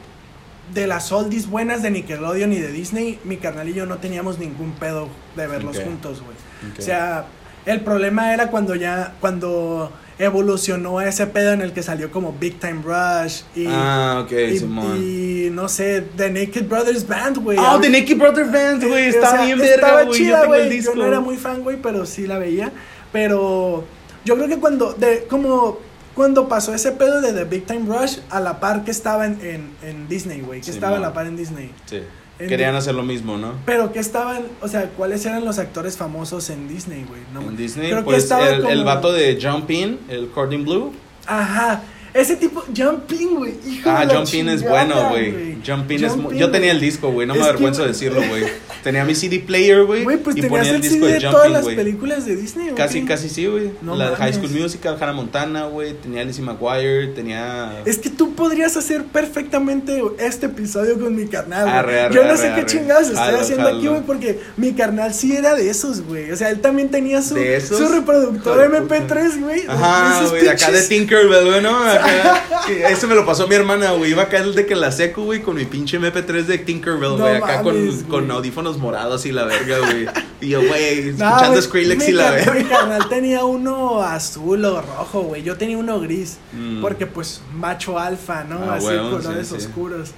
de las oldies buenas de Nickelodeon y de Disney, mi carnal y yo no teníamos ningún pedo de verlos juntos, güey. O sea, el problema era cuando ya, cuando evolucionó a ese pedo en el que salió como Big Time Rush y, ah, ok, y, y no sé, The Naked Brothers Band, güey. Oh, The Naked Brothers Band, güey. Eh, Está o sea, bien estaba verga, güey. Yo chida, tengo el güey. disco. Yo no era muy fan, güey, pero sí la veía. Pero yo creo que cuando, de, como cuando pasó ese pedo de The Big Time Rush, a la par que estaba en, en, en Disney, güey. Que Sí, estaba a la man. par en Disney. Sí. En- Querían hacer lo mismo, ¿no? Pero que estaban, o sea, ¿cuáles eran los actores famosos en Disney, güey? No, en Disney, creo que pues estaba el, el como- vato de Jump In, el Cordon Blue. Ajá. Ese tipo, Jumping, güey. Hijo Ah, de la Jump In es bueno, güey. Jump In es Jump mu- In, Yo tenía el güey. disco, güey. No me que, avergüenzo güey. decirlo, güey. Tenía mi CD player, güey. Güey, pues y tenías ponía el el disco CD de de Jump todas las güey. películas de Disney, ¿o Casi, casi sí, güey. No la de High School. Musical, Hannah Montana, güey. Tenía Lizzie McGuire, tenía. Es que tú podrías hacer perfectamente este episodio con mi carnal. güey. Arre, arre, Yo no arre, sé qué chingados estoy haciendo aquí, güey, porque mi carnal sí era de esos, güey. O sea, él también tenía su, ¿De su reproductor Hijo de MP3, güey. de Ajá, güey, de acá de Tinkerbell, güey, ¿no? Que eso me lo pasó mi hermana, güey. Iba acá el de que la seco, güey, con mi pinche MP3 de Tinkerbell, No güey. acá mames, con, con audífonos morados y la verga, güey. Y yo, güey, escuchando Skrillex y la car- Mi verga. carnal tenía uno azul o rojo, güey. Yo tenía uno gris. Mm. Porque, pues, macho alfa, ¿no? Ah, Así, huevo, colores sí, sí. oscuros.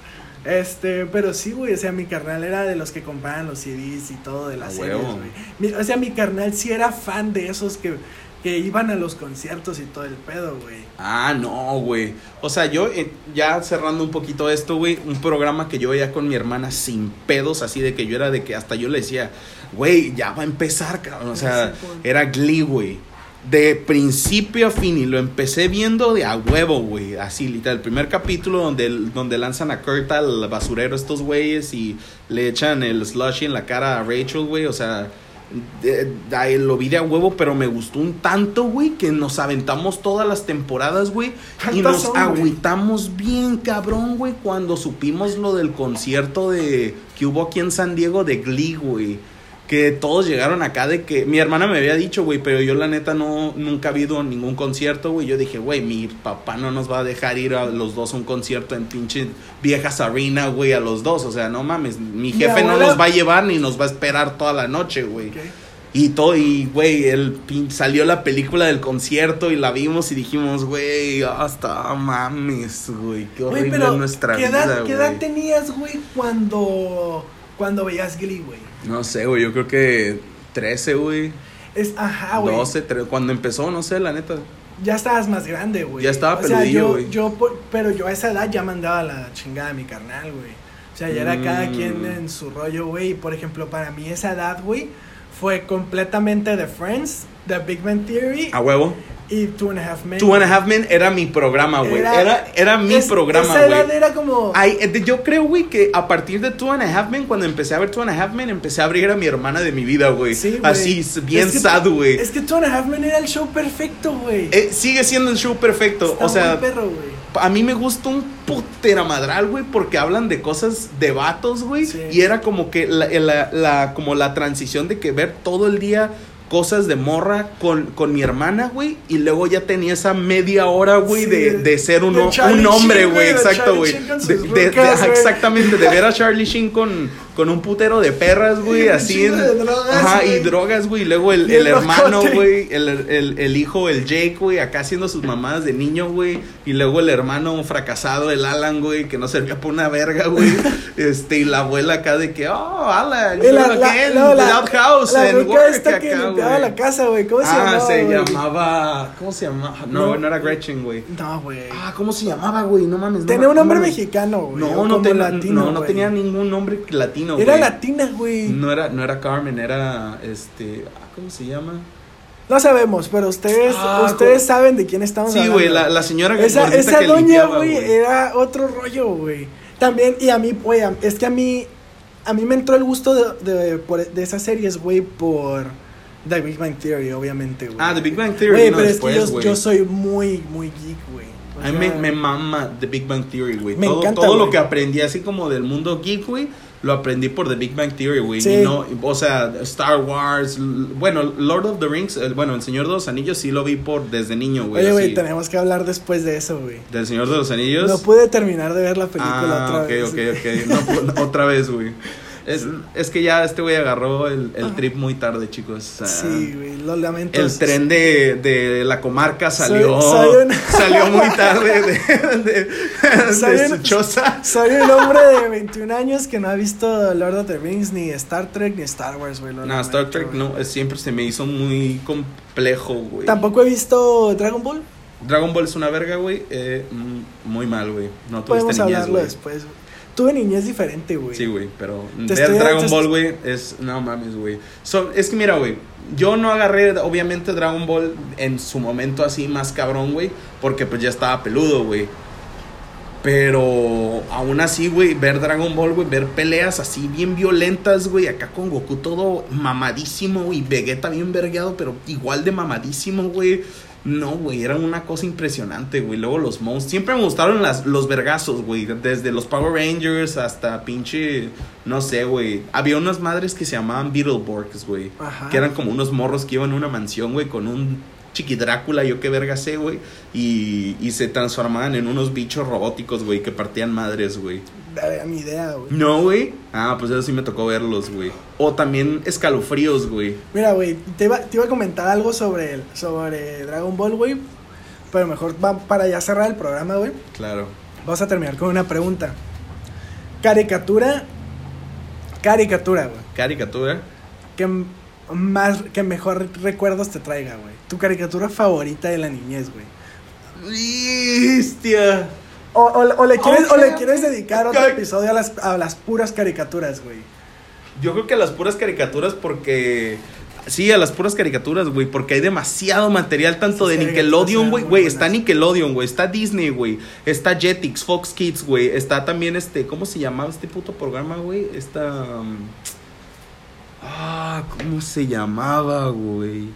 Este, pero sí, güey, o sea, mi carnal era de los que compraban los CDs y todo de las Ah, series, güey. O sea, mi carnal sí era fan de esos que, que iban a los conciertos y todo el pedo, güey. Ah, no, güey. O sea, yo, eh, ya cerrando un poquito esto, güey, un programa que yo veía con mi hermana sin pedos, así de que yo era de que hasta yo le decía, güey, ya va a empezar, cabrón. O sea, era Glee, güey. De principio a fin, y lo empecé viendo de a huevo, güey. Así, literal. El primer capítulo donde, donde lanzan a Kurt al basurero estos güeyes y le echan el slushy en la cara a Rachel, güey. O sea, de- de- lo vi de a huevo, pero me gustó un tanto, güey, que nos aventamos todas las temporadas, güey. Y ¿Cuántas nos son, güey? agüitamos bien, cabrón, güey, cuando supimos lo del concierto de que hubo aquí en San Diego de Glee, güey. Que todos llegaron acá de que mi hermana me había dicho, güey, pero yo la neta no nunca he ido a ningún concierto, güey. Yo dije, güey, mi papá no nos va a dejar ir a los dos a un concierto en pinche viejas arena, güey, a los dos. O sea, no mames, mi jefe no nos va a llevar ni nos va a esperar toda la noche, güey. Y todo, y güey, el salió la película del concierto y la vimos y dijimos, güey, hasta mames, güey, qué horrible pero, es nuestra ¿qué edad, vida, ¿qué edad tenías, güey, cuando, cuando veías Glee, güey? No sé, güey, yo creo que 13, güey, Es, ajá, güey. 12, 13, cuando empezó, no sé, la neta. ya estabas más grande, güey. Ya estaba O sea, peludillo, yo, güey. yo, por- pero yo a esa edad ya mandaba la chingada a mi carnal, güey. O sea, ya era cada Mm. quien en su rollo, güey. Y por ejemplo, para mí esa edad, güey, fue completamente The Friends, The Big Bang Theory A huevo. Y Two and a Half Men. Two and a Half Men era mi programa, güey. Era, era, mi es- programa, Esa edad güey. era como. Ay, eh, yo creo, güey, que a partir de Two and a Half Men, cuando empecé a ver Two and a Half Men, empecé a abrir a mi hermana de mi vida, güey. Sí. Así, bien Es que- sad, güey. Es que Two and a Half Men era el show perfecto, güey. Eh, sigue siendo el show perfecto. Está o sea, perro, güey. a mí me gusta un puteramadral, güey, porque hablan de cosas de vatos, güey. Sí. Y era como que la, la- la- como la transición de que ver todo el día cosas de morra con, con mi hermana, güey. Y luego ya tenía esa media hora, güey, Sí, de, de ser un, de un hombre, güey. Exacto, De- güey. exactamente, de ver a Charlie Sheen con, con un putero de perras, güey. Y Así en- de drogas, Ajá, y güey. drogas, güey. Y luego el, Y el hermano, güey. El, el, el hijo, el Jake, güey, acá haciendo sus mamadas de niño, güey. Y luego el hermano fracasado, el Alan, güey, que no servía por una verga, güey. este, y la abuela acá de que, oh, Alan, Y you're la, la, again, no, la, house la and work esta que acá, limpiaba güey. la casa, güey. ¿Cómo se Ah, llamaba? se güey? llamaba. ¿Cómo se llamaba? No, No. no, era Gretchen, güey. No, güey. Ah, ¿cómo se llamaba, güey? No mames. no Tenía un no nombre mexicano, güey. No, no, ten- latino, no, no tenía ningún nombre latino, güey. Era latina, güey. No era, no era Carmen, era este. ah, ¿Cómo se llama? No sabemos, pero ustedes, Ah, ustedes saben de quién estamos Sí, hablando. güey, la, la señora Esa, esa que doña, limpiaba, güey, era otro rollo, güey. También, y a mí, güey, es que a mí, a mí me entró el gusto de, de, por- de esas series, güey, por The Big Bang Theory, obviamente, güey. Ah, The Big Bang Theory Güey, pero después, es que yo, yo soy muy, muy geek, güey. O A mí me, mama The Big Bang Theory, güey. Me Todo, encanta, todo lo que aprendí así como del mundo geek, güey, lo aprendí por The Big Bang Theory, güey. Sí. No, o sea, Star Wars, bueno, Lord of the Rings, bueno, El Señor de los Anillos sí lo vi por desde niño, güey. Oye, güey, tenemos que hablar después de eso, güey. Del Señor de los Anillos. No pude terminar de ver la película ah, otra vez. ok, ok. No, otra vez, güey. Es, es que ya este güey agarró el, el trip muy tarde, chicos. Sí, güey, lo lamento. El tren de, de la comarca salió soy un- salió muy tarde de, de, de Soy su un- choza. Soy un hombre de 21 años que no ha visto Lord of the Rings, ni Star Trek, ni Star Wars, güey. No, lamento, Star Trek no, siempre se me hizo muy complejo, güey. Tampoco he visto Dragon Ball. Dragon Ball es una verga, güey. Eh, muy mal, güey. No tuviste Podemos niñez, hablarlo después, güey. Tuve niñez diferente, güey. Sí, güey, pero Te ver estoy- Dragon te- Ball, güey, es... No mames, güey. So, es que mira, güey, yo no agarré, obviamente, Dragon Ball en su momento así más cabrón, güey, porque pues ya estaba peludo, güey. Pero aún así, güey, ver Dragon Ball, güey, ver peleas así bien violentas, güey, acá con Goku todo mamadísimo, güey, Vegeta bien vergueado, pero igual de mamadísimo, güey. No, güey, era una cosa impresionante, güey. Luego los monstruos. Siempre me gustaron las, los vergazos, güey. Desde los Power Rangers hasta pinche. No sé, güey. Había unas madres que se llamaban Beetleborgs, güey. Que eran como unos morros que iban a una mansión, güey, con un chiqui Drácula, yo qué verga sé, güey. Y, y se transformaban en unos bichos robóticos, güey, que partían madres, güey. Dale, mi idea, güey. No, güey. Ah, pues eso sí me tocó verlos, güey. O también escalofríos, güey. Mira, güey, te iba, te iba a comentar algo sobre, el- sobre Dragon Ball, güey. Pero mejor va para ya cerrar el programa, güey. Claro. Vamos a terminar con una pregunta. Caricatura. Caricatura, güey. Caricatura. Que más, que mejor recuerdos te traiga, güey. Tu caricatura favorita de la niñez, güey. ¡Hostia! O, o- o le quieres, o le Ok. quieres dedicar otro episodio a las, a las puras caricaturas, güey. Yo creo que a las puras caricaturas porque... Sí, a las puras caricaturas, güey, porque hay demasiado material tanto Sí, de Nickelodeon, güey, güey, está Nickelodeon, güey, está Disney, güey, está Jetix, Fox Kids, güey, está también este, ¿cómo se llamaba este puto programa, güey? Esta... um, Ah, ¿cómo se llamaba, güey?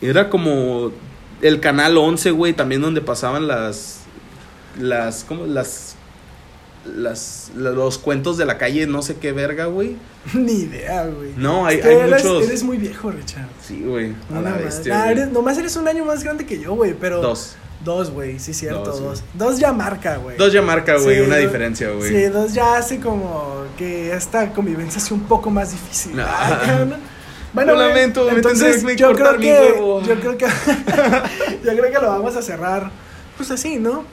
Era como el canal 11, güey, también donde pasaban las las ¿cómo? las las los cuentos de la calle, no sé qué verga, güey. Ni idea, güey. No, hay, Es que hay eres, muchos. eres muy viejo, Richard. Sí, güey. A No, la nah, eres- nomás eres un año más grande que yo, güey, pero... Dos. Dos, güey, sí, cierto, Dos, dos. ya marca, güey. Dos ya marca, güey, Sí, una dos- diferencia, güey. Sí, dos ya hace como que esta convivencia sea un poco más difícil. No. Ay. Lo güey, lamento, me entonces que yo creo mi que yo creo que yo creo que lo vamos a cerrar pues así, ¿no?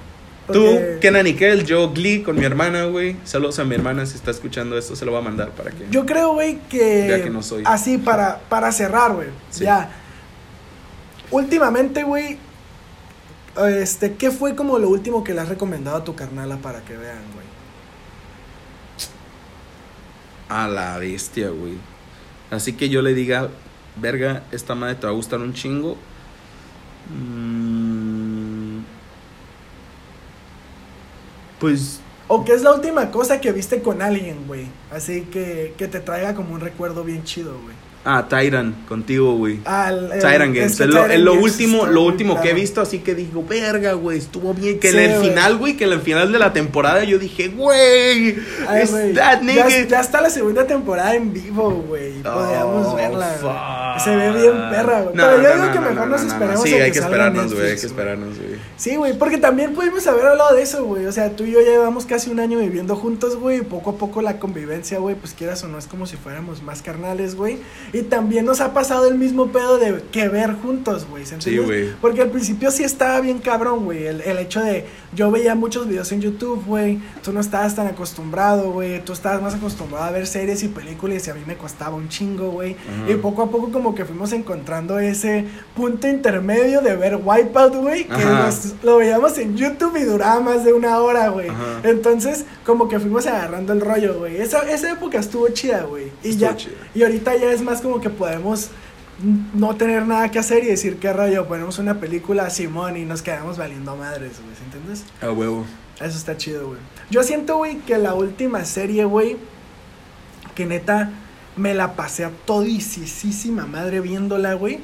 Tú, Kenan y Kel, yo Glee con mi hermana, güey. Saludos a mi hermana si está escuchando esto, se lo va a mandar para que. Yo creo, güey, que, Ya que no soy. así para, para cerrar, güey. Sí. Ya. Últimamente, güey, Este, ¿qué fue como lo último que le has recomendado a tu carnala para que vean, güey? A la bestia, güey. Así que yo le diga, verga, esta madre te va a gustar un chingo. Mm, pues ¿O qué es la última cosa que viste con alguien, güey? Así que, que te traiga como un recuerdo bien chido, güey. Ah, Tyran, contigo, güey. Ah, el- es Games. Es lo, es último, lo último que he visto, así que digo, verga, güey, estuvo bien. Que Sí, en el final, güey, que en el final de la temporada yo dije, güey, ya, nigga. ya está la segunda temporada en vivo, güey. Podríamos Oh, verla. fuck. Se ve bien perra, güey. No, Pero yo no, digo no, que mejor no, nos no, no. esperemos Sí, a que hay que esperarnos, güey, hay que esperarnos, güey. Sí, güey, porque también pudimos haber hablado de eso, güey. O sea, tú y yo ya llevamos casi un año viviendo juntos, güey. Y poco a poco la convivencia, güey, pues quieras o no, es como si fuéramos más carnales, güey. Y también nos ha pasado el mismo pedo de que ver juntos, güey. ¿se Sí, güey. Porque al principio sí estaba bien cabrón, güey. El, el hecho de. Yo veía muchos videos en YouTube, güey. Tú no estabas tan acostumbrado, güey. Tú estabas más acostumbrado a ver series y películas y a mí me costaba un chingo, güey. Y poco a poco, como que fuimos encontrando ese punto intermedio de ver Wipeout, güey. Que nos- lo veíamos en YouTube y duraba más de una hora, güey. Entonces, como que fuimos agarrando el rollo, güey. Esa, esa época estuvo chida, güey. Y Estuvo ya. chida. Y ahorita ya es más como que podemos no tener nada que hacer y decir qué rollo, ponemos una película a Simón y nos quedamos valiendo madres, güey, ¿sí ¿entiendes? A huevo. Eso está chido, güey. Yo siento, güey, que la última serie, güey, que neta me la pasé a todisísima madre viéndola, güey.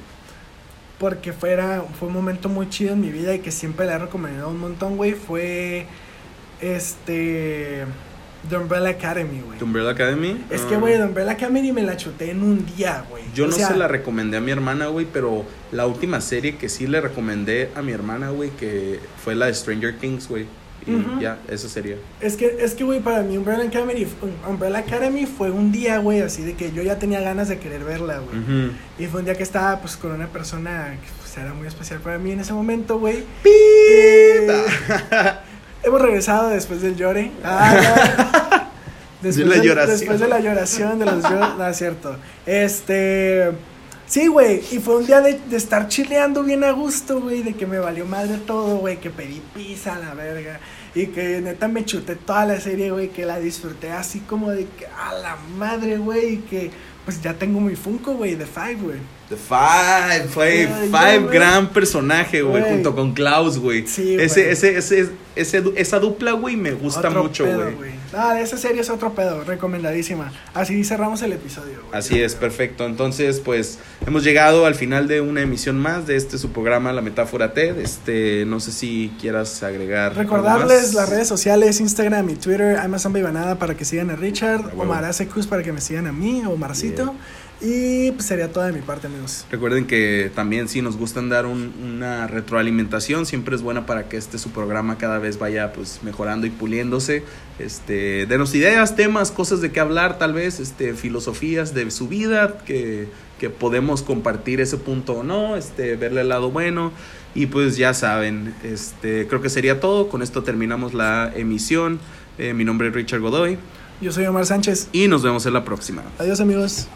Porque fuera, fue un momento muy chido en mi vida y que siempre le he recomendado un montón, güey. Fue este. The Umbrella Academy, güey. ¿The Umbrella Academy? Es Ah. que, güey, The Umbrella Academy me la chuté en un día, güey. Yo O no sea, se la recomendé a mi hermana, güey, pero la última serie que sí le recomendé a mi hermana, güey, que fue la de Stranger Things, güey. Y Ujú. ya, esa sería. Es que, es que, güey, para mí Umbrella Academy, Umbrella Academy fue un día, güey, así de que yo ya tenía ganas de querer verla, güey. Ujú. Y fue un día que estaba, pues, con una persona que pues, era muy especial para mí en ese momento, güey. Eh, hemos regresado después del llore. Ah. Después, De la del- lloración. después de la lloración, de los lloros. No, es cierto. Este. Sí, güey. Y fue un día de, de estar chileando bien a gusto, güey. De que me valió madre todo, güey. Que pedí pizza a la verga. Y que neta me chuté toda la serie, güey. Que la disfruté así como de que a la madre, güey. Y que pues ya tengo mi Funko, güey, de Five, güey. The Five, fue Ay, Five, gran personaje, güey, junto con Klaus, güey. Sí, ese, ese, ese, ese, esa dupla, güey, me gusta Otro mucho, güey. Ah, esa serie es otro pedo, recomendadísima. Así cerramos el episodio, güey. Así es, perfecto. Entonces, pues, hemos llegado al final de una emisión más de este su programa, La Metáfora TED. Este, no sé si quieras agregar. Recordarles las redes sociales, Instagram y Twitter, Amazon Nada para que sigan a Richard. Omar Acecus para que me sigan a mí, Omarcito. Y pues sería todo de mi parte, amigos. Recuerden que también si nos gustan dar un- una retroalimentación, siempre es buena para que este su programa cada vez vaya pues mejorando y puliéndose. Este, denos ideas, temas, cosas de qué hablar, tal vez, este, filosofías de su vida, que, que podemos compartir ese punto o no, este, verle el lado bueno. Y pues ya saben, este, creo que sería todo. Con esto terminamos la emisión. Eh, mi nombre es Richard Godoy Yo soy Omar Sánchez. y nos vemos en la próxima. Adiós, amigos.